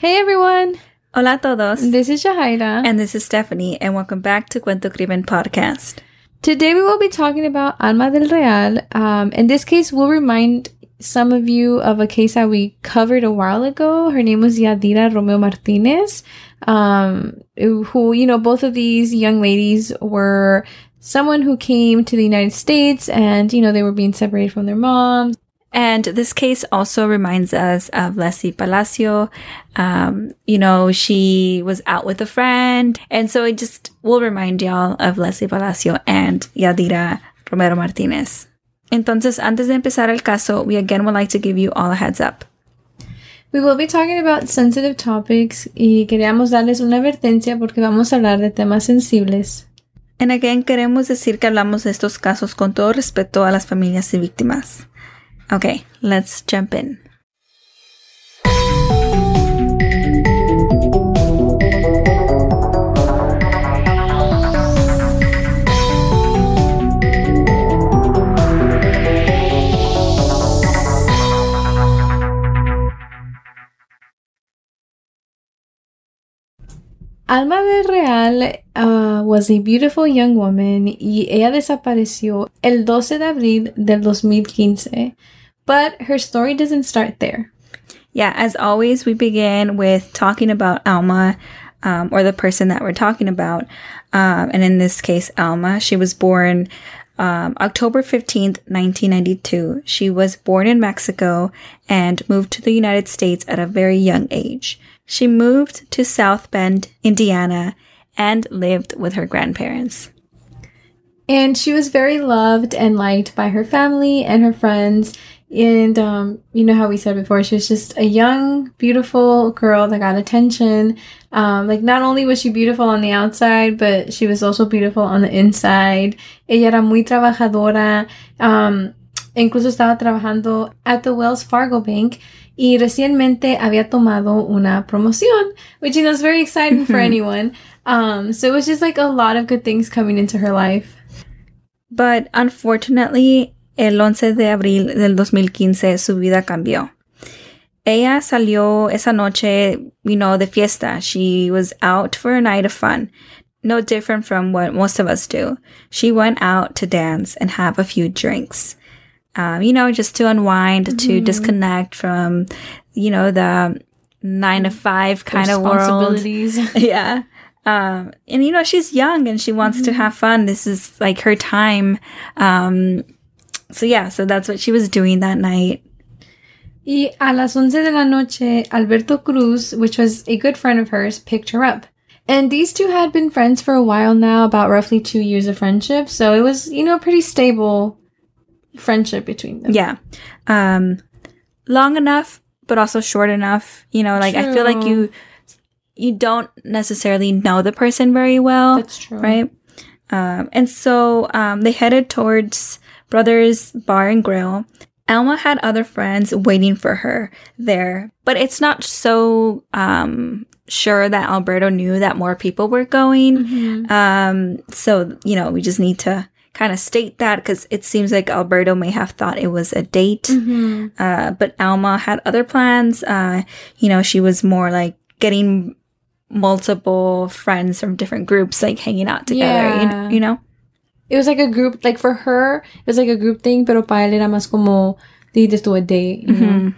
Hey everyone! Hola a todos. This is Shahaira. And this is Stephanie, and welcome back to Cuento Crimen Podcast. Today we will be talking about Alma del Real. Um, in this case, we'll remind some of you of a case that we covered a while ago. Her name was Yadira Romero Martinez, um, who, you know, both of these young ladies were someone who came to the United States and, you know, they were being separated from their moms. And this case also reminds us of Leslie Palacio. Um, you know, she was out with a friend. And so it just will remind y'all of Leslie Palacio and Yadira Romero Martinez. Entonces, antes de empezar el caso, we again would like to give you all a heads up. We will be talking about sensitive topics y queríamos darles una advertencia porque vamos a hablar de temas sensibles. And again, queremos decir que hablamos de estos casos con todo respeto a las familias y víctimas. Okay, let's jump in. Alma del Real uh, was a beautiful young woman y ella desapareció el 12 de abril del 2015. But her story doesn't start there. Yeah, as always, we begin with talking about Alma, um, or the person that we're talking about. Um, and in this case, Alma. She was born um, October 15th, 1992. She was born in Mexico and moved to the United States at a very young age. She moved to South Bend, Indiana, and lived with her grandparents. And she was very loved and liked by her family and her friends. And um, you know how we said before, she was just a young, beautiful girl that got attention. Um, like not only was she beautiful on the outside, but she was also beautiful on the inside. Ella era muy trabajadora. Um, incluso estaba trabajando at the Wells Fargo Bank y recientemente había tomado una promoción, which you know is very exciting for anyone. Um, so it was just like a lot of good things coming into her life. But unfortunately, el 11 de abril del 2015 su vida cambió. Ella salió esa noche, you know, de fiesta. She was out for a night of fun. No different from what most of us do. She went out to dance and have a few drinks. Um, you know, just to unwind, mm-hmm. to disconnect from, you know, the nine to five kind of world. yeah. Um, and you know, she's young and she wants mm-hmm. to have fun. This is like her time. Um, so yeah, so that's what she was doing that night. Y a las once de la noche, Alberto Cruz, which was a good friend of hers, picked her up. And these two had been friends for a while now, about roughly two years of friendship. So it was, you know, a pretty stable friendship between them. Yeah. Um, long enough, but also short enough. You know, like true. I feel like you you don't necessarily know the person very well. That's true. Right? Um, and so um, they headed towards Brothers Bar and Grill. Alma had other friends waiting for her there, but it's not so um, sure that Alberto knew that more people were going. Mm-hmm. Um, so, you know, we just need to kind of state that because it seems like Alberto may have thought it was a date. Mm-hmm. Uh, but Alma had other plans. Uh, you know, she was more like getting multiple friends from different groups, like hanging out together, yeah. you, you know? It was like a group like for her it was like a group thing pero para él era más como dijiste tú a date you mm-hmm. know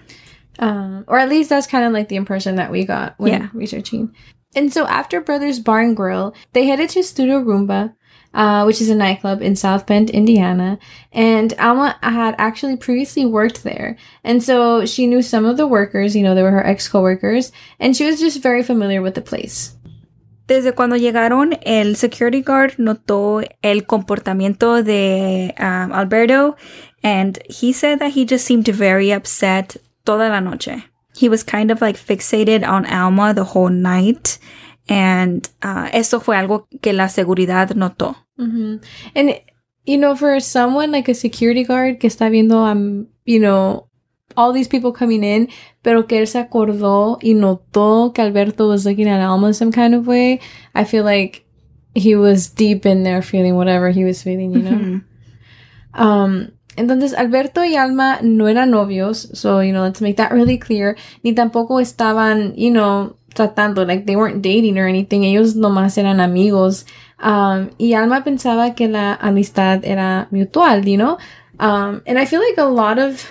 um, or at least that's kind of like the impression that we got when yeah. researching and so after brothers bar and grill they headed to studio Roomba, uh, which is a nightclub in South Bend, Indiana. And Alma had actually previously worked there. And so she knew some of the workers, you know, they were her ex coworkers, and she was just very familiar with the place. Desde cuando llegaron, el security guard notó el comportamiento de um, Alberto, and he said that he just seemed very upset toda la noche. He was kind of like fixated on Alma the whole night, and uh, eso fue algo que la seguridad notó. Mm-hmm. And you know, for someone like a security guard que está viendo, um, you know, all these people coming in, pero que él se acordó y notó que Alberto was looking at Alma some kind of way, I feel like he was deep in there feeling whatever he was feeling, you know? Um, entonces Alberto y Alma no eran novios, so you know, let's make that really clear. Ni tampoco estaban, you know, tratando, like they weren't dating or anything. Ellos nomás eran amigos. Um, y Alma pensaba que la amistad era mutual, you know? Um, and I feel like a lot of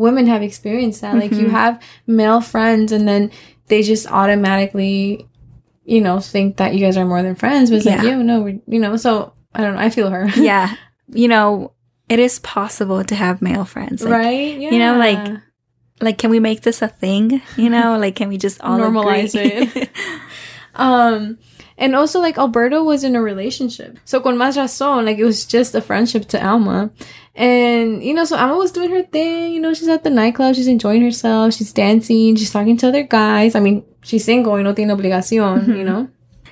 women have experienced that. Like you Mhm. have male friends and then they just automatically, you know, think that you guys are more than friends. But it's like, Yeah. yeah, no, we're, you know, so I don't know. I feel her. yeah. You know, it is possible to have male friends. Like, right? Yeah. you know, like, like, can we make this a thing? You know, like, can we just all Normalize agree? Um, and also like Alberto was in a relationship. So con más razón, like it was just a friendship to Alma. And, you know, so Alma was doing her thing, you know, she's at the nightclub, she's enjoying herself, she's dancing, she's talking to other guys. I mean, she's single y no tiene obligación, mm-hmm. you know?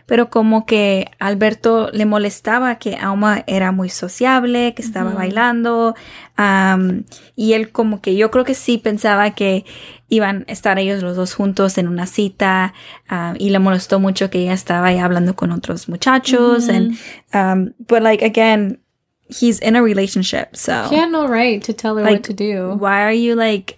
Pero como que Alberto le molestaba que Alma era muy sociable, que estaba bailando, am, y él como que yo creo que sí pensaba que iban a estar ellos los dos juntos en una cita, am, y le molestó mucho que ella estaba ahí hablando con otros muchachos, and um, but like again, he's in a relationship, so He had no right to tell her Like, what to do. why are you like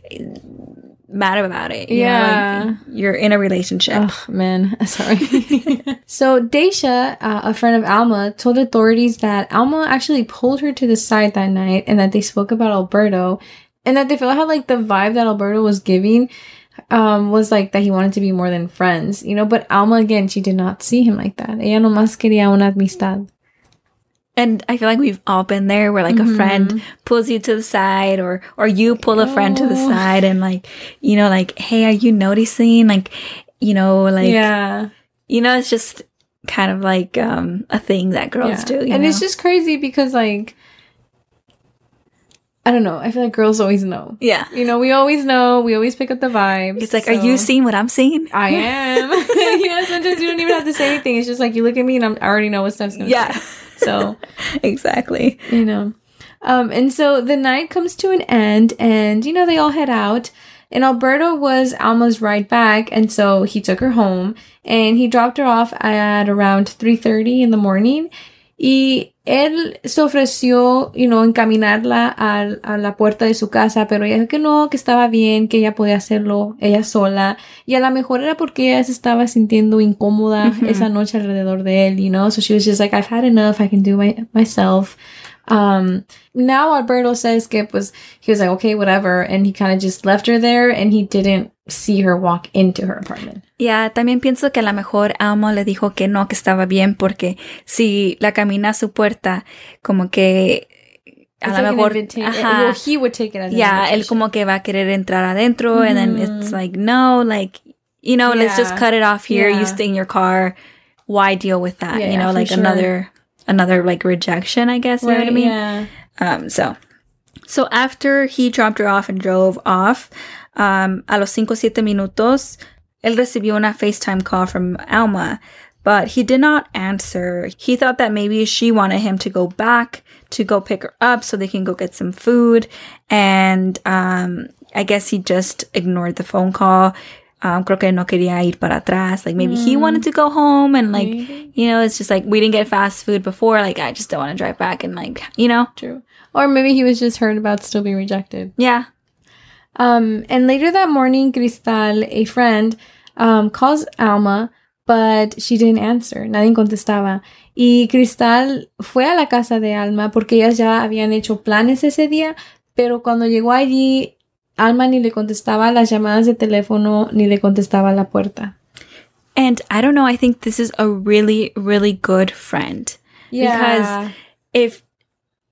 mad about it? You know, Yeah. like, you're in a relationship. Oh man, sorry. so Daisha, uh, a friend of Alma, told authorities that Alma actually pulled her to the side that night, and that they spoke about Alberto, and that they felt how like the vibe that Alberto was giving um, was like that he wanted to be more than friends, you know. But Alma again, she did not see him like that. Ella nomás quería una amistad. And I feel like we've all been there where like a friend pulls you to the side or or you pull a friend to the Oh. side and like you know like hey are you noticing like you know like yeah, you know it's just kind of like um a thing that girls yeah. do you and know? it's just crazy because like. I don't know. I feel like girls always know. yeah You know, we always know. We always pick up the vibes. it's like are you seeing what I'm seeing I am. you know, sometimes you don't even have to say anything. It's just like you look at me and I'm, I already know what stuff's gonna yeah say. So, exactly you know. Um, and so the night comes to an end and, you know, they all head out. And Alberto was Alma's ride back, and so he took her home and he dropped her off at around 3.30 in the morning. Y él se ofreció, you know, encaminarla al- a, la puerta de su casa, pero ella dijo que no, que estaba bien, que ella podía hacerlo ella sola. Y a lo mejor era porque ella se estaba sintiendo incómoda esa noche alrededor de él, you know? So she was just like, I've had enough, I can do my, myself. Um, now Alberto says que pues, he was like, okay, whatever. And he kind of just left her there and he didn't see her walk into her apartment. Yeah, también pienso que a lo mejor Alma le dijo que no, que estaba bien, porque si la camina a su puerta, como que a lo mejor, ajá, well, he would take it as an yeah, él como que va a querer entrar adentro, and then it's Mhm. like, no, like, you know, let's just cut it off here. Yeah. You stay in your car. Why deal with that? Yeah, you know, like sure. another, another like rejection, I guess. You know what I mean? Yeah. Um, so, so after he dropped her off and drove off, um, a los cinco siete minutos, él recibió una FaceTime call from Alma, but he did not answer. He thought that maybe she wanted him to go back to go pick her up so they can go get some food, and um, I guess he just ignored the phone call. Um, creo que no quería ir para atrás. Like maybe he wanted to go home and like, Maybe. you know, it's just like we didn't get fast food before. Like I just don't want to drive back and like, you know, True. Or maybe he was just hurt about still being rejected. yeah. Um, and later that morning, Cristal, a friend, um, calls Alma, but she didn't answer. Nadie contestaba. Y Cristal fue a la casa de Alma porque ellas ya habían hecho planes ese día, pero cuando llegó allí, Alma ni le contestaba las llamadas de teléfono ni le contestaba la puerta. And I don't know, I think this is a really, really good friend. Because if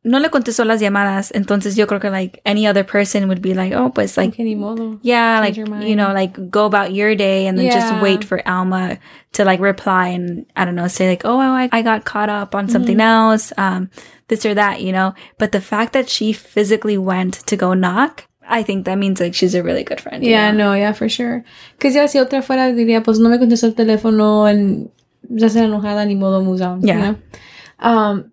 no le contestó las llamadas, entonces yo creo que like any other person would be like, oh, pues like, Okay, yeah, like, Change your you know, like go about your day and then Yeah. just wait for Alma to like reply and I don't know, say like, oh, I, I got caught up on something Mm-hmm. else, um, this or that, you know. But the fact that she physically went to go knock, I think that means like she's a really good friend. Yeah, know? no, yeah, for sure. Que ya si otra fuera diría, pues no me contestó el teléfono, en, ya sea enojada, ni modo moves on. you Yeah. know? Um,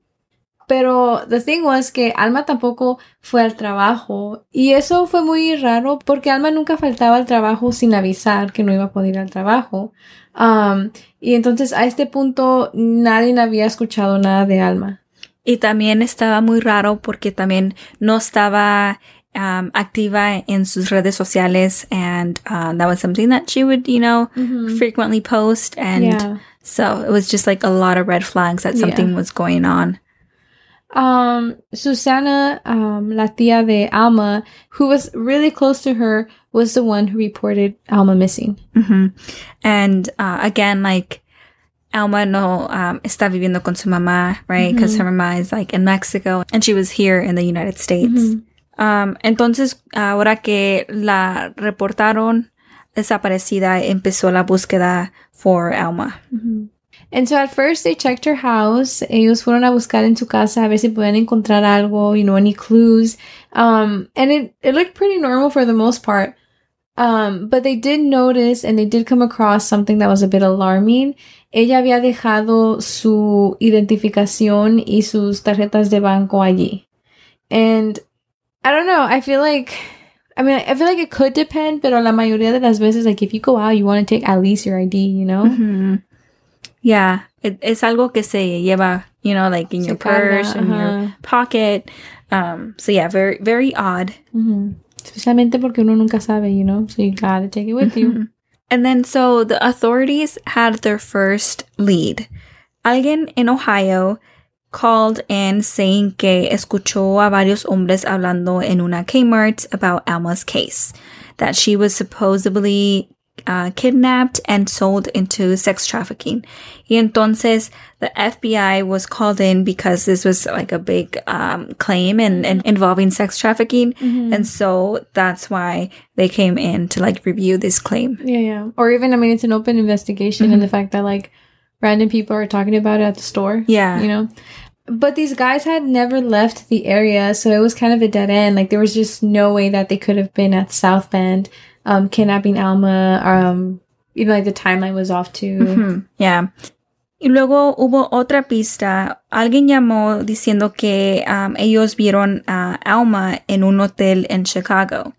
pero the thing was que Alma tampoco fue al trabajo y eso fue muy raro porque Alma nunca faltaba al trabajo sin avisar que no iba a poder ir al trabajo. Um, y entonces a este punto nadie había escuchado nada de Alma. Y también estaba muy raro porque también no estaba um, activa en sus redes sociales and uh, that was something that she would, you know, frequently post and Yeah. so it was just like a lot of red flags that something Yeah. was going on. Um, Susana, um, la tía de Alma, who was really close to her, was the one who reported Alma missing. hmm And uh, again, like Alma no um, está viviendo con su mamá, right? Because her mamá is like in Mexico and she was here in the United States. Um, entonces, ahora que la reportaron desaparecida, empezó la búsqueda for Alma. And so at first they checked her house. Ellos fueron a buscar en su casa a ver si podían encontrar algo, you know, any clues. Um, and it, it looked pretty normal for the most part. Um, but they did notice and they did come across something that was a bit alarming. Ella había dejado su identificación y sus tarjetas de banco allí. And I don't know, I feel like I mean, I feel like it could depend, pero la mayoría de las veces, like, if you go out, you want to take at least your ID, you know? Mhm. Yeah, it, es algo que se lleva, you know, like in Se your carga, purse, in your pocket. Um, so yeah, very, very odd. Ujú. Especialmente porque uno nunca sabe, you know? So you gotta take it with you. And then so the authorities had their first lead. Alguien in Ohio called in saying que escuchó a varios hombres hablando en una Kmart about Alma's case, that she was supposedly uh, kidnapped and sold into sex trafficking. Y entonces the FBI was called in because this was like a big um, claim and, and involving sex trafficking. And so that's why they came in to like review this claim. Yeah, yeah. Or even, I mean, it's an open investigation, and the fact that, like, random people are talking about it at the store. Yeah. You know? But these guys had never left the area, so it was kind of a dead end. Like, there was just no way that they could have been at South Bend, um, kidnapping Alma, um, even like the timeline was off too. Hmm, yeah. Y luego hubo otra pista. Alguien llamó diciendo que um, ellos vieron a Alma en un hotel en Chicago.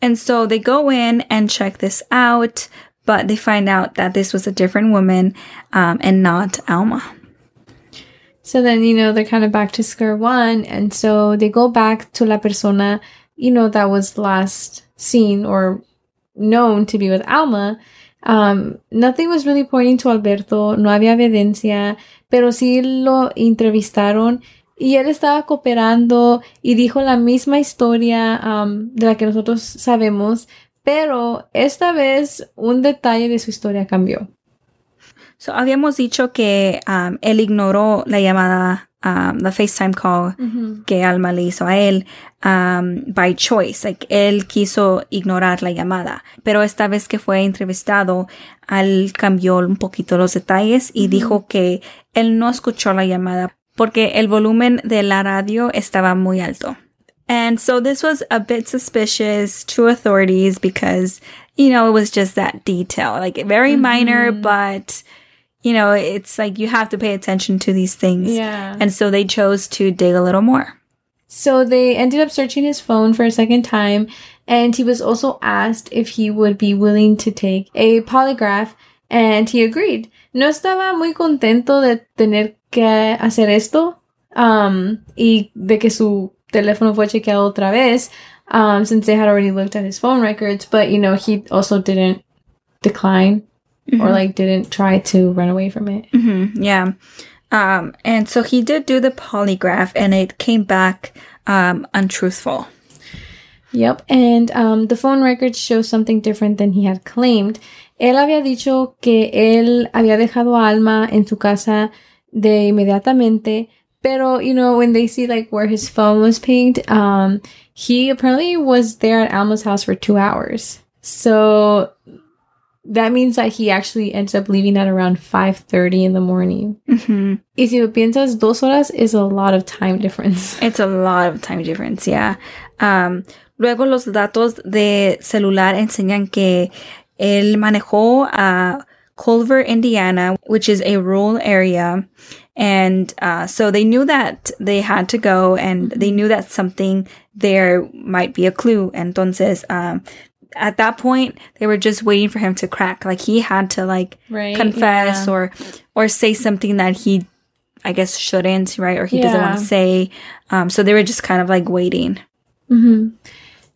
And so they go in and check this out, but they find out that this was a different woman um, and not Alma. So then, you know, they're kind of back to square one. And so they go back to la persona, you know, that was last seen or known to be with Alma. Um, nothing was really pointing to Alberto. No había evidencia, pero sí lo entrevistaron y él estaba cooperando y dijo la misma historia um, de la que nosotros sabemos, pero esta vez un detalle de su historia cambió. So habíamos dicho que um, él ignoró la llamada, um, la FaceTime call que Alma le hizo a él um, by choice. Like, él quiso ignorar la llamada. Pero esta vez que fue entrevistado, él cambió un poquito los detalles y dijo que él no escuchó la llamada porque el volumen de la radio estaba muy alto. And so this was a bit suspicious to authorities because, you know, it was just that detail, like very minor, but, you know, it's like you have to pay attention to these things. Yeah. And so they chose to dig a little more. So they ended up searching his phone for a second time, and he was also asked if he would be willing to take a polygraph, and he agreed. No estaba muy contento de tener que hacer esto, um, y de que su teléfono fue chequeado otra vez, um, since they had already looked at his phone records, but you know, he also didn't decline or like didn't try to run away from it. hmm yeah. Um, and so he did do the polygraph and it came back, um, untruthful. Yep, and um, the phone records show something different than he had claimed. Él había dicho que él había dejado a Alma en su casa de inmediatamente, pero you know when they see like where his phone was pinged, um, he apparently was there at Alma's house for two hours. So that means that he actually ends up leaving at around five thirty in the morning. hmm Y si lo piensas, dos horas is a lot of time difference. It's a lot of time difference, yeah. Um, luego los datos de celular enseñan que él manejó a Culver, Indiana, which is a rural area. And uh, so they knew that they had to go and they knew that something there might be a clue. Entonces, um, at that point, they were just waiting for him to crack. Like he had to like Right, confess yeah. or or say something that he I guess, shouldn't, right? Or he doesn't want to say. Um, so they were just kind of like waiting. hmm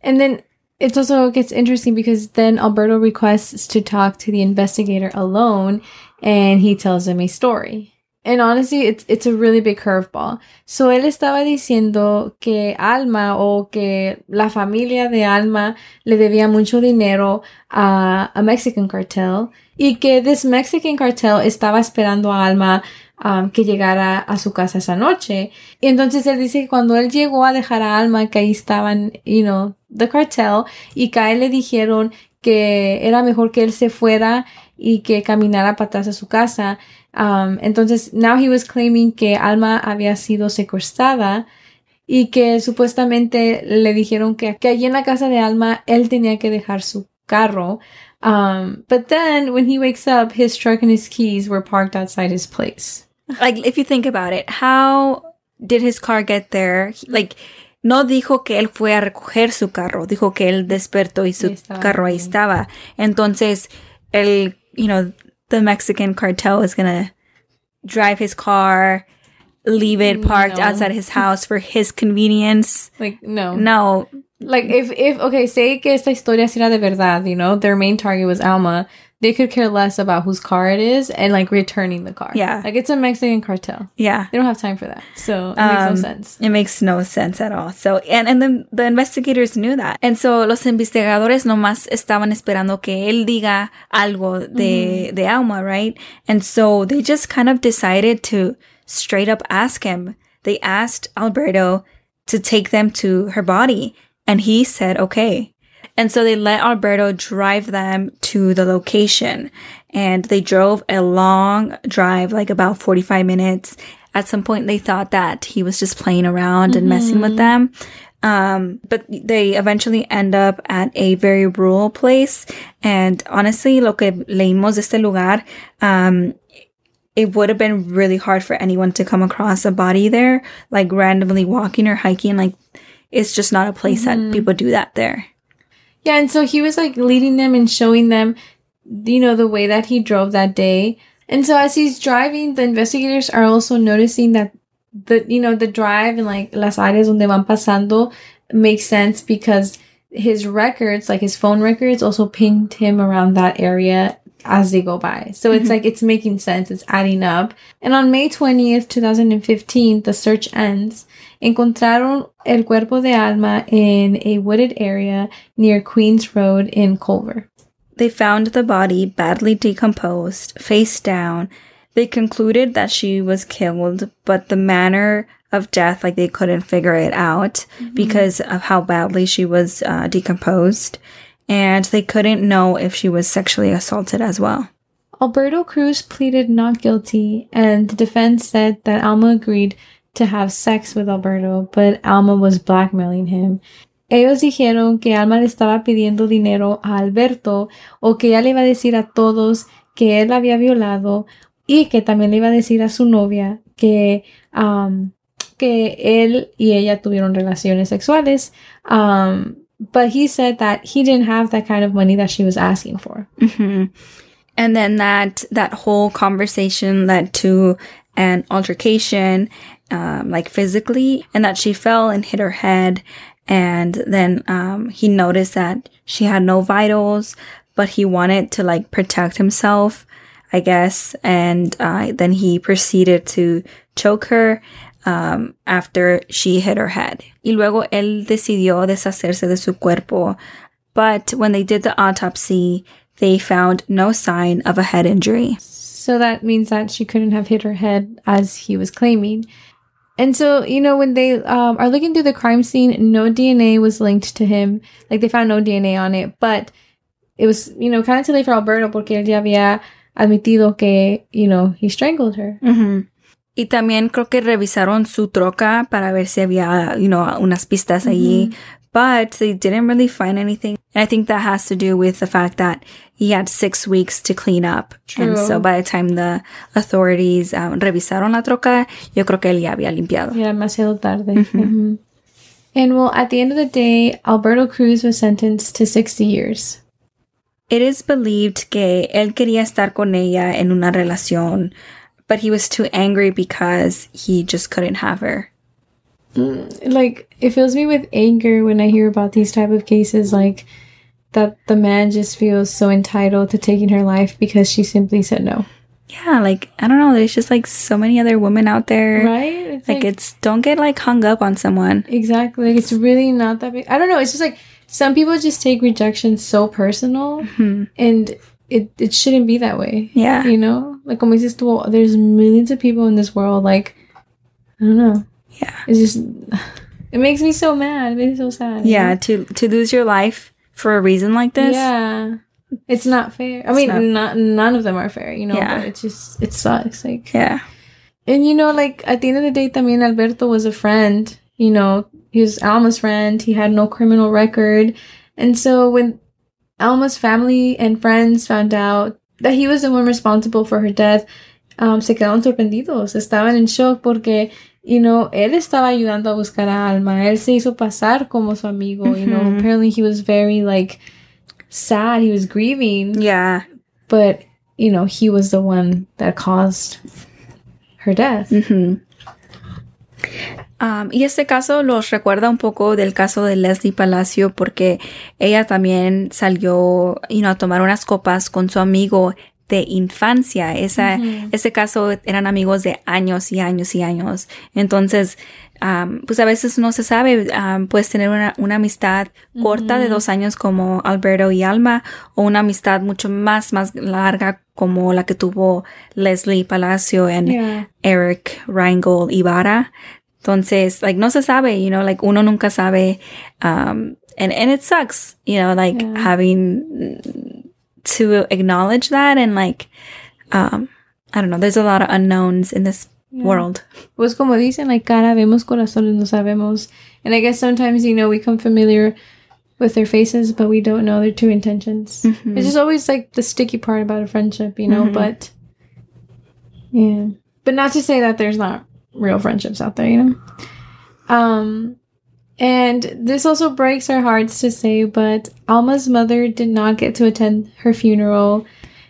And then it also gets interesting because then Alberto requests to talk to the investigator alone and he tells him a story. And honestly, it's, it's a really big curveball. So él estaba diciendo que Alma o que la familia de Alma le debía mucho dinero a, a Mexican cartel y que this Mexican cartel estaba esperando a Alma um, que llegara a su casa esa noche. Y entonces él dice que cuando él llegó a dejar a Alma, que ahí estaban, you know, the cartel, y que a él le dijeron que era mejor que él se fuera y que caminara para atrás a su casa. Um, entonces, now he was claiming que Alma había sido secuestrada y que supuestamente le dijeron que, que allí en la casa de Alma él tenía que dejar su carro. Um, but then when he wakes up, his truck and his keys were parked outside his place. Like, if you think about it, how did his car get there? He- Like, no dijo que él fue a recoger su carro, dijo que él despertó y su Y carro ahí ahí. estaba. Entonces, el, you know, the Mexican cartel is gonna drive his car, leave it parked No. outside his house for his convenience. Like, no. No, Like, if, if, okay, say que esta historia era de verdad, you know, their main target was Alma, they could care less about whose car it is and, like, returning the car. Yeah. Like, it's a Mexican cartel. yeah. They don't have time for that. So, it makes no Um, sense. It makes no sense at all. So, and, and then the investigators knew that. And so los investigadores nomás estaban esperando que él diga algo de, de Alma, right? And so they just kind of decided to straight up ask him. They asked Alberto to take them to her body. And he said, okay. And so they let Alberto drive them to the location. And they drove a long drive, like about 45 minutes. At some point, they thought that he was just playing around and messing with them. Um, but they eventually end up at a very rural place. And honestly, lo que leímos de este lugar, um, it would have been really hard for anyone to come across a body there, like randomly walking or hiking. Like, it's just not a place that people do that there. Yeah, and so he was like leading them and showing them, you know, the way that he drove that day. And so as he's driving, the investigators are also noticing that the, you know, the drive and like las áreas donde van pasando makes sense because his records, like his phone records, also pinged him around that area as they go by. So it's mm-hmm. like it's making sense, it's adding up. And on May 20th, 2015, the search ends. Encontraron el cuerpo de Alma in a wooded area near Queens Road in Culver. They found the body badly decomposed, face down. They concluded that she was killed, but the manner of death, like they couldn't figure it out because of how badly she was uh, decomposed. And they couldn't know if she was sexually assaulted as well. Alberto Cruz pleaded not guilty, and the defense said that Alma agreed to have sex with Alberto, but Alma was blackmailing him. Ellos dijeron que Alma le estaba pidiendo dinero a Alberto o que ella le iba a decir a todos que él había violado y que también le iba a decir a su novia que, um, que él y ella tuvieron relaciones sexuales. Um, but he said that he didn't have that kind of money that she was asking for. hmm And then that that whole conversation led to an altercation, um, like physically, and that she fell and hit her head. And then um, he noticed that she had no vitals, but he wanted to like protect himself, I guess. And uh, then he proceeded to choke her um, after she hit her head. Y luego él decidió deshacerse de su cuerpo. But when they did the autopsy, they found no sign of a head injury. So that means that she couldn't have hit her head as he was claiming. And so, you know, when they um, are looking through the crime scene, no DNA was linked to him. Like they found no DNA on it, but it was, you know, kind of too late for Alberto porque él ya había admitido que, you know, he strangled her. Ujú. Y también creo que revisaron su troca para ver si había, you know, unas pistas allí. But they didn't really find anything. And I think that has to do with the fact that he had six weeks to clean up. And so by the time the authorities um, revisaron la troca, yo creo que él ya había limpiado. Yeah, demasiado tarde. Mhm. And well, at the end of the day, Alberto Cruz was sentenced to 60 years. It is believed que él quería estar con ella en una relación, but he was too angry because he just couldn't have her. like it fills me with anger when I hear about these type of cases like that the man just feels so entitled to taking her life because she simply said no. Yeah, like I don't know, there's just like so many other women out there. Right? It's Like, it's don't get like hung up on someone. exactly like it's really not that big. I don't know, it's just like some people just take rejection so personal Mhm. and it it shouldn't be that way. Yeah. You know? Like como dices tú, there's millions of people in this world like I don't know. Yeah. It's just it makes me so mad. It makes me so sad. Yeah, to to lose your life for a reason like this. Yeah. It's not fair. I mean, not- not, none of them are fair, you know, Yeah. but it's just, it sucks. Like, Yeah. and you know, like at the end of the day, también Alberto was a friend, you know, he was Alma's friend. He had no criminal record. And so when Alma's family and friends found out that he was the one responsible for her death, um, se quedaron sorprendidos. Estaban en shock porque, you know, él estaba ayudando a buscar a Alma. Él se hizo pasar como su amigo, you know. Apparently he was very, like, sad. He was grieving. Yeah. But, you know, he was the one that caused her death. Um, y este caso los recuerda un poco del caso de Leslie Palacio porque ella también salió you know, a tomar unas copas con su amigo de infancia. Esa. Ese caso eran amigos de años y años y años. Entonces, um, pues a veces no se sabe, um, puedes tener una, una amistad corta de dos años como Alberto y Alma o una amistad mucho más, más larga como la que tuvo Leslie Palacio en Yeah. Eric Reingold Ibarra. Entonces, like, no se sabe, you know, like, uno nunca sabe. Um, and, and it sucks, you know, like, Yeah. having to acknowledge that and, like, um, I don't know, there's a lot of unknowns in this Yeah. world. Pues como dicen, like cara vemos, corazones no sabemos. And I guess sometimes, you know, we come familiar with their faces, but we don't know their true intentions. Mhm. It's just always like the sticky part about a friendship, you know, Mhm. but yeah. But not to say that there's not real friendships out there, you know? Um and this also breaks our hearts to say, but Alma's mother did not get to attend her funeral.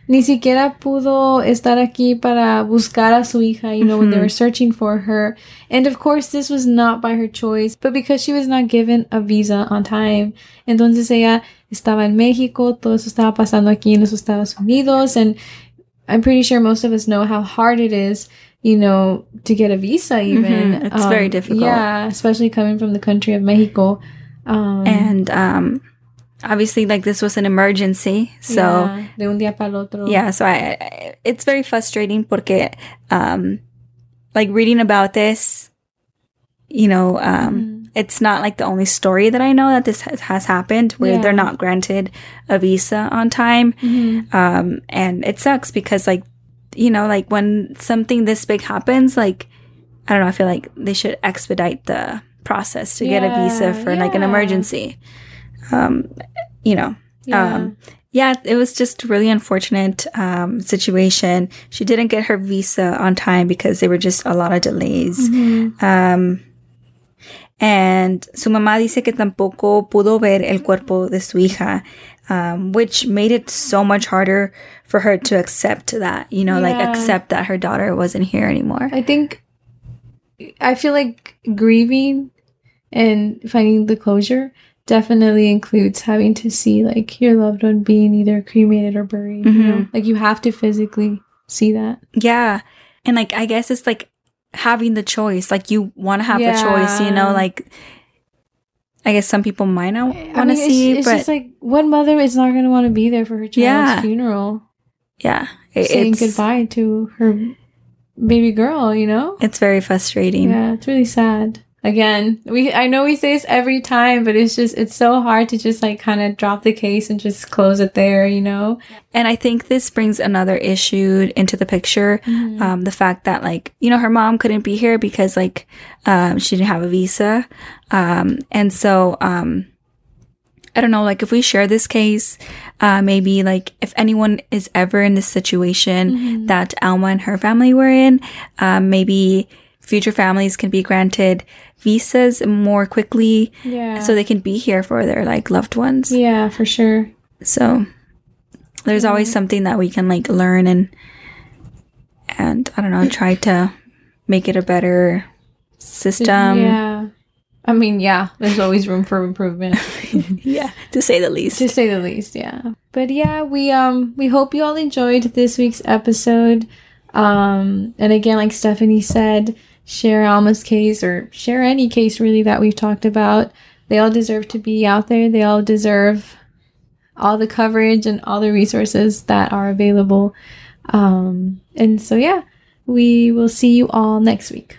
Ni siquiera pudo estar aquí para buscar a su hija, you know, when they Mhm. were searching for her. And of course, this was not by her choice, but because she was not given a visa on time. Entonces ella estaba en México, todo eso estaba pasando aquí en los Estados Unidos, and I'm pretty sure most of us know how hard it is, you know, to get a visa even. Mhm. It's very difficult. Yeah, especially coming from the country of Mexico. Um, And, um, obviously, like, this was an emergency. So, yeah, de un día para otro. yeah so I, I it's very frustrating porque um like reading about this you know um Mhm. it's not like the only story that i know that this has, has happened where they're not granted a visa on time Mhm. um and it sucks because like you know like when something this big happens like i don't know i feel like they should expedite the process to get a visa Yeah, for like an emergency um you know Yeah. um, yeah, it was just a really unfortunate um, situation. She didn't get her visa on time because there were just a lot of delays. Mhm. Um, and su mamá dice que tampoco pudo ver el cuerpo de su hija, um, which made it so much harder for her to accept that, you know, like accept that her daughter wasn't here anymore. I think I feel like grieving and finding the closure definitely includes having to see like your loved one being either cremated or buried. You know? Mhm. Like you have to physically see that. Yeah. And like I guess it's like having the choice. Like you want to have the choice, you know, like I guess some people might not want to mean, it's, see, it's but just like what mother is not going to want to be there for her child's Yeah. funeral, yeah, it- saying goodbye to her baby girl. You know? it's very frustrating. Yeah, it's really sad. Again, we I know we say this every time, but it's just it's so hard to just like kind of drop the case and just close it there, you know? And I think this brings another issue into the picture. Mm-hmm. Um, the fact that like, you know, her mom couldn't be here because like, um, she didn't have a visa. Um, and so, um, I don't know, like if we share this case, uh, maybe like if anyone is ever in this situation Mm-hmm. that Alma and her family were in, um, maybe future families can be granted visas more quickly Yeah. so they can be here for their like loved ones. yeah, for sure. So there's always something that we can like learn and and I don't know, try to make it a better system. yeah. I mean, yeah, there's always room for improvement. yeah, to say the least. to say the least yeah but yeah we um we hope you all enjoyed this week's episode um and again like stephanie said share alma's case or share any case really that we've talked about. They all deserve to be out there. They all deserve all the coverage and all the resources that are available. Um and so yeah we will see you all next week